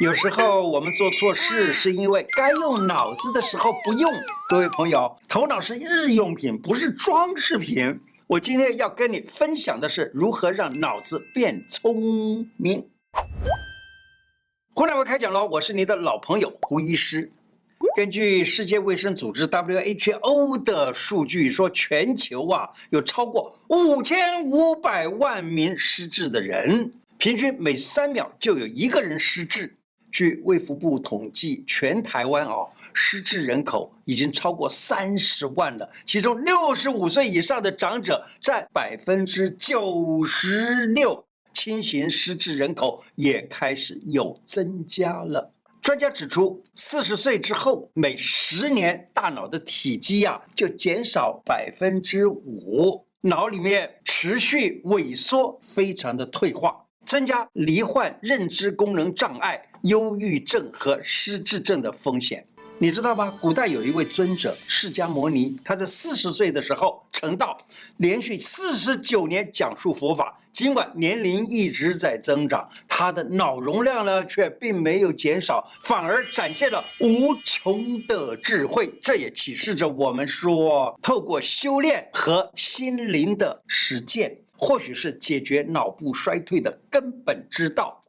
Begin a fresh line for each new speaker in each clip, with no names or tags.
有时候我们做错事，是因为该用脑子的时候不用。各位朋友，头脑是日用品，不是装饰品。我今天要跟你分享的是如何让脑子变聪明。胡乃文开讲喽，我是你的老朋友胡医师。根据世界卫生组织 WHO 的数据说，全球啊有超过五千五百万名失智的人，平均每三秒就有一个人失智。据卫福部统计，全台湾哦，失智人口已经超过三十万了，其中六十五岁以上的长者占百分之九十六，轻型失智人口也开始有增加了。专家指出，四十岁之后，每十年大脑的体积呀就减少百分之五，脑里面持续萎缩，非常的退化。增加罹患认知功能障碍、忧郁症和失智症的风险，你知道吗？古代有一位尊者释迦牟尼，他在四十岁的时候成道，连续四十九年讲述佛法。尽管年龄一直在增长，他的脑容量呢却并没有减少，反而展现了无穷的智慧。这也启示着我们说，透过修炼和心灵的实践。或许是解决脑部衰退的根本之道。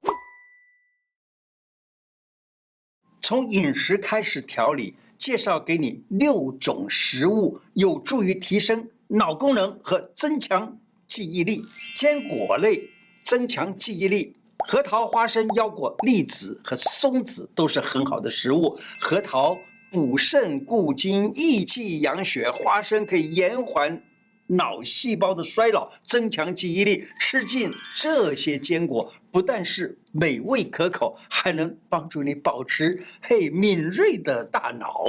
从饮食开始调理，介绍给你六种食物，有助于提升脑功能和增强记忆力。坚果类增强记忆力，核桃、花生、腰果、栗子和松子都是很好的食物。核桃补肾固精、益气养血，花生可以延缓。脑细胞的衰老，增强记忆力。吃进这些坚果，不但是美味可口，还能帮助你保持嘿敏锐的大脑。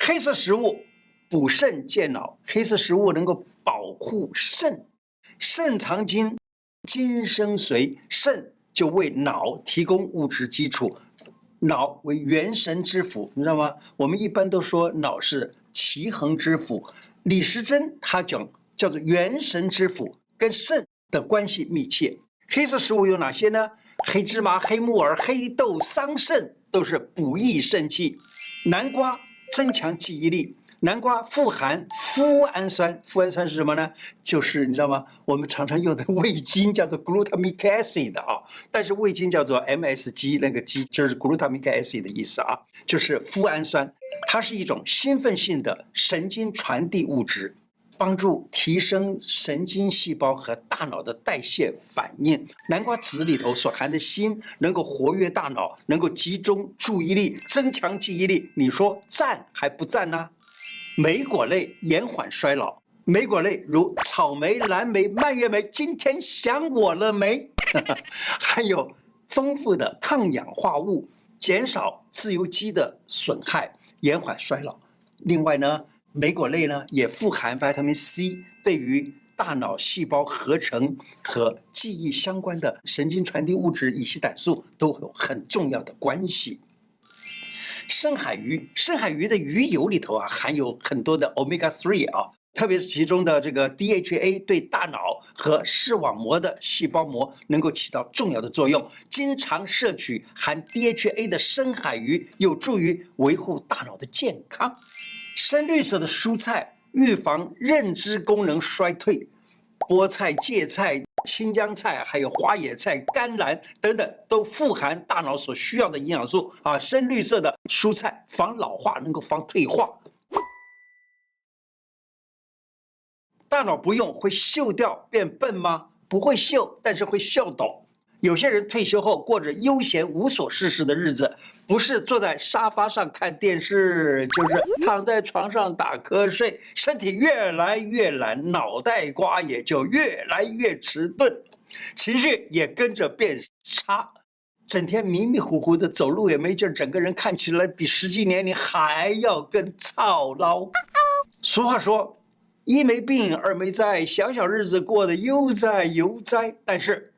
黑色食物补肾健脑，黑色食物能够保护肾。肾藏精，精生髓，肾就为脑提供物质基础。脑为元神之府，你知道吗？我们一般都说脑是奇恒之府。李时珍他讲叫做元神之府，跟肾的关系密切。黑色食物有哪些呢？黑芝麻、黑木耳、黑豆、桑葚都是补益肾气。南瓜增强记忆力，南瓜富含麸胺酸，麸胺酸是什么呢？就是你知道吗？我们常常用的味精叫做 glutamic acid 啊，但是味精叫做 MSG，那个 G 就是 glutamic acid 的意思啊，就是麸胺酸。它是一种兴奋性的神经传递物质，帮助提升神经细胞和大脑的代谢反应。南瓜籽里头所含的锌能够活跃大脑，能够集中注意力，增强记忆力。你说赞还不赞呢？莓果类延缓衰老，莓果类如草莓、蓝莓、蔓越莓。今天想我了没？还有丰富的抗氧化物，减少自由基的损害。延缓衰老，另外呢，莓果类呢也富含维他命 C，对于大脑细胞合成和记忆相关的神经传递物质乙烯胆素都有很重要的关系。深海鱼，深海鱼的鱼油里头啊含有很多的 Omega 3啊。特别是其中的这个 DHA 对大脑和视网膜的细胞膜能够起到重要的作用。经常摄取含 DHA 的深海鱼，有助于维护大脑的健康。深绿色的蔬菜预防认知功能衰退，菠菜、芥菜、青江菜，还有花野菜、甘蓝等等，都富含大脑所需要的营养素啊。深绿色的蔬菜防老化，能够防退化。大脑不用会锈掉变笨吗？不会锈，但是会锈倒。有些人退休后过着悠闲无所事事的日子，不是坐在沙发上看电视，就是躺在床上打瞌睡，身体越来越懒，脑袋瓜也就越来越迟钝，情绪也跟着变差，整天迷迷糊糊的，走路也没劲，整个人看起来比实际年龄还要更操劳。俗话说。一没病，二没灾，小小日子过得悠哉悠哉。但是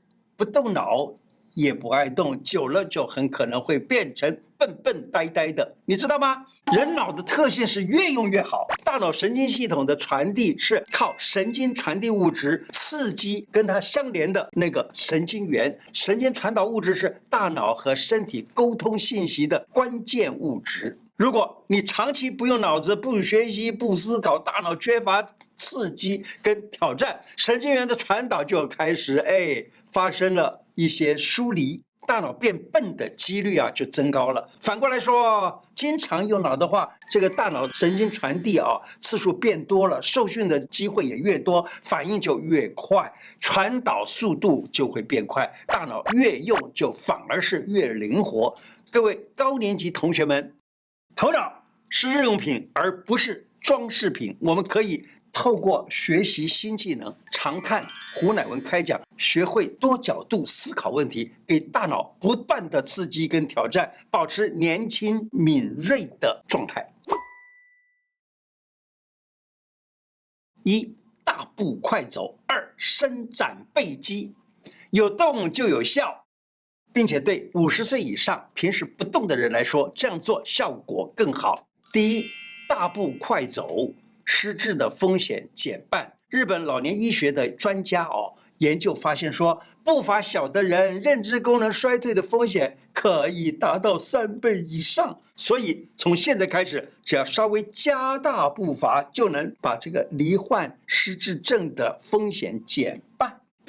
不动脑，也不爱动，久了就很可能会变成笨笨呆呆的，你知道吗？人脑的特性是越用越好，大脑神经系统的传递是靠神经传递物质刺激跟它相连的那个神经元，神经传导物质是大脑和身体沟通信息的关键物质。如果你长期不用脑子、不学习、不思考，大脑缺乏刺激跟挑战，神经元的传导就开始哎发生了一些疏离，大脑变笨的几率啊就增高了。反过来说，经常用脑的话，这个大脑神经传递啊次数变多了，受训的机会也越多，反应就越快，传导速度就会变快，大脑越用就反而是越灵活。各位高年级同学们。头脑是日用品，而不是装饰品。我们可以透过学习新技能，常看胡乃文开讲，学会多角度思考问题，给大脑不断的刺激跟挑战，保持年轻敏锐的状态。一大步快走，二伸展背肌，有动就有效。并且对五十岁以上平时不动的人来说，这样做效果更好。第一，大步快走，失智的风险减半。日本老年医学的专家哦，研究发现说，步伐小的人认知功能衰退的风险可以达到三倍以上。所以从现在开始，只要稍微加大步伐，就能把这个罹患失智症的风险减。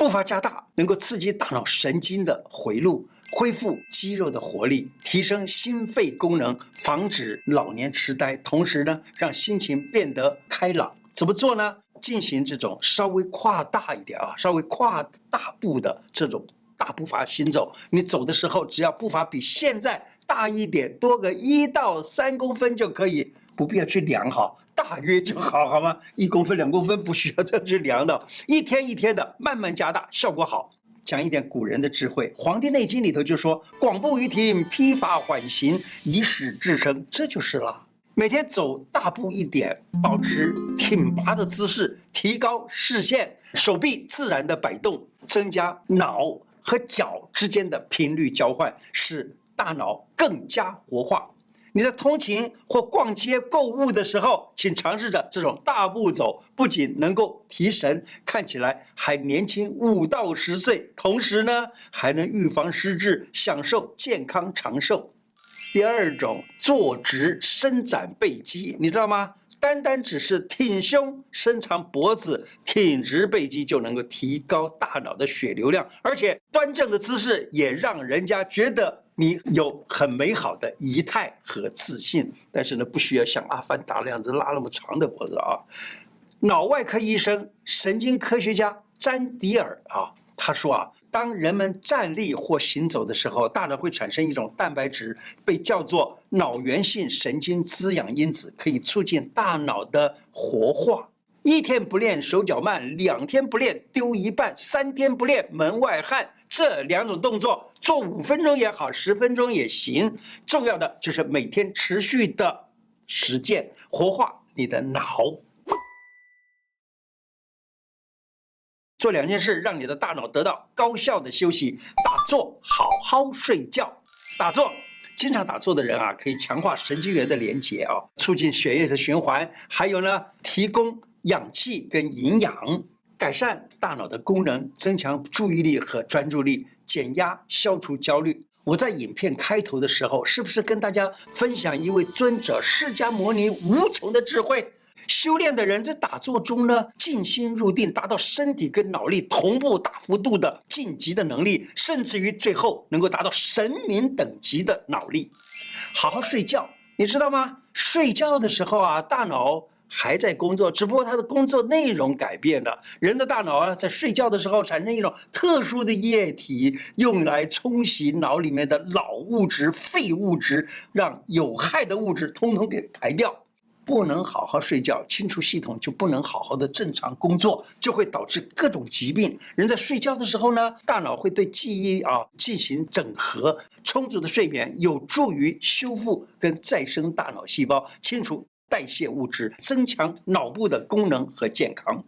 步伐加大，能够刺激大脑神经的回路，恢复肌肉的活力，提升心肺功能，防止老年痴呆，同时呢，让心情变得开朗。怎么做呢？进行这种稍微跨大一点啊，稍微跨大步的这种大步伐行走。你走的时候，只要步伐比现在大一点，多个一到三公分就可以，不必要去量哈。大约就好，好吗？一公分、两公分不需要再去量的，一天一天的慢慢加大，效果好。讲一点古人的智慧，《黄帝内经》里头就说：“广步于庭，披发缓行，以使至生。”这就是了。每天走大步一点，保持挺拔的姿势，提高视线，手臂自然的摆动，增加脑和脚之间的频率交换，使大脑更加活化。你在通勤或逛街购物的时候，请尝试着这种大步走，不仅能够提神，看起来还年轻五到十岁，同时呢，还能预防失智，享受健康长寿。第二种，坐直伸展背肌，你知道吗？单单只是挺胸、伸长脖子、挺直背肌，就能够提高大脑的血流量，而且端正的姿势也让人家觉得。你有很美好的仪态和自信，但是呢，不需要像阿凡达那样子拉那么长的脖子啊。脑外科医生、神经科学家詹迪尔啊，他说啊，当人们站立或行走的时候，大脑会产生一种蛋白质，被叫做脑源性神经滋养因子，可以促进大脑的活化。一天不练手脚慢，两天不练丢一半，三天不练门外汉。这两种动作做五分钟也好，十分钟也行。重要的就是每天持续的实践，活化你的脑。做两件事，让你的大脑得到高效的休息。打坐，好好睡觉。打坐，经常打坐的人啊，可以强化神经元的连接啊，促进血液的循环，还有呢，提供。氧气跟营养，改善大脑的功能，增强注意力和专注力，减压，消除焦虑。我在影片开头的时候，是不是跟大家分享一位尊者释迦牟尼无穷的智慧？修炼的人在打坐中呢，静心入定，达到身体跟脑力同步大幅度的晋级的能力，甚至于最后能够达到神明等级的脑力。好好睡觉，你知道吗？睡觉的时候啊，大脑。还在工作，只不过他的工作内容改变了。人的大脑啊，在睡觉的时候产生一种特殊的液体，用来冲洗脑里面的老物质、废物质，让有害的物质通通给排掉。不能好好睡觉，清除系统就不能好好的正常工作，就会导致各种疾病。人在睡觉的时候呢，大脑会对记忆啊进行整合。充足的睡眠有助于修复跟再生大脑细胞，清除。代谢物质，增强脑部的功能和健康。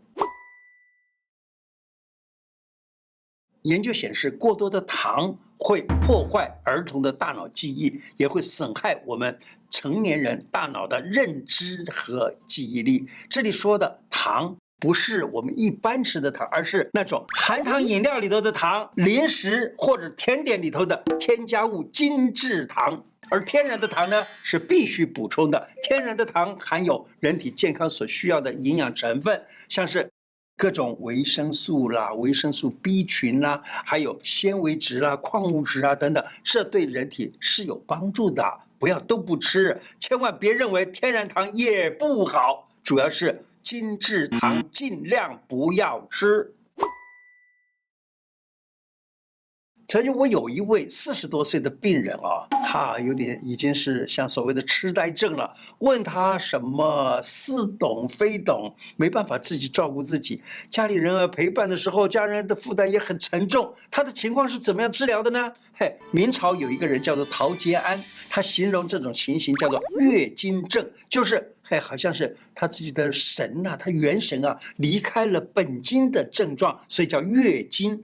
研究显示，过多的糖会破坏儿童的大脑记忆，也会损害我们成年人大脑的认知和记忆力。这里说的糖不是我们一般吃的糖，而是那种含糖饮料里头的糖、零食或者甜点里头的添加物精制糖。而天然的糖呢，是必须补充的。天然的糖含有人体健康所需要的营养成分，像是各种维生素啦、维生素 B 群啦，还有纤维质啦、矿物质啊等等，这对人体是有帮助的。不要都不吃，千万别认为天然糖也不好。主要是精制糖尽量不要吃。曾经我有一位四十多岁的病人啊，他有点已经是像所谓的痴呆症了。问他什么似懂非懂，没办法自己照顾自己，家里人陪伴的时候，家人的负担也很沉重。他的情况是怎么样治疗的呢？嘿，明朝有一个人叫做陶杰安，他形容这种情形叫做月经症，就是嘿，好像是他自己的神呐、他元神啊离开了本经的症状，所以叫月经。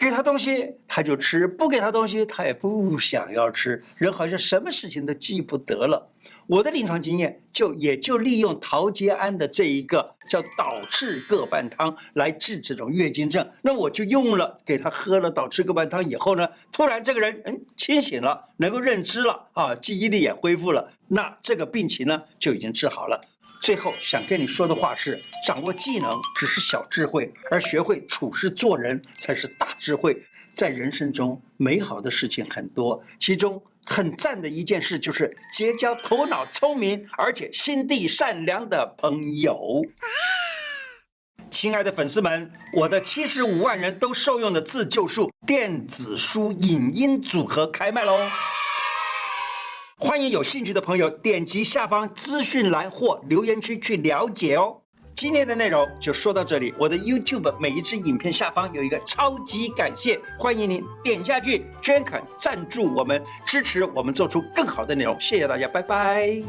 给他东西他就吃，不给他东西他也不想要吃，人好像什么事情都记不得了。我的临床经验就也就利用陶杰安的这一个叫导赤各半汤来治这种月经症。那我就用了，给他喝了导赤各半汤以后呢，突然这个人嗯清醒了，能够认知了啊，记忆力也恢复了。那这个病情呢就已经治好了。最后想跟你说的话是：掌握技能只是小智慧，而学会处事做人才是大智慧。在人生中，美好的事情很多，其中很赞的一件事就是结交头脑聪明而且心地善良的朋友。亲爱的粉丝们，我的七十五万人都受用的自救术电子书影音组合开卖喽！欢迎有兴趣的朋友点击下方资讯栏或留言区去了解哦。今天的内容就说到这里。我的 YouTube 每一支影片下方有一个超级感谢，欢迎您点下去捐款赞助我们，支持我们做出更好的内容。谢谢大家，拜拜。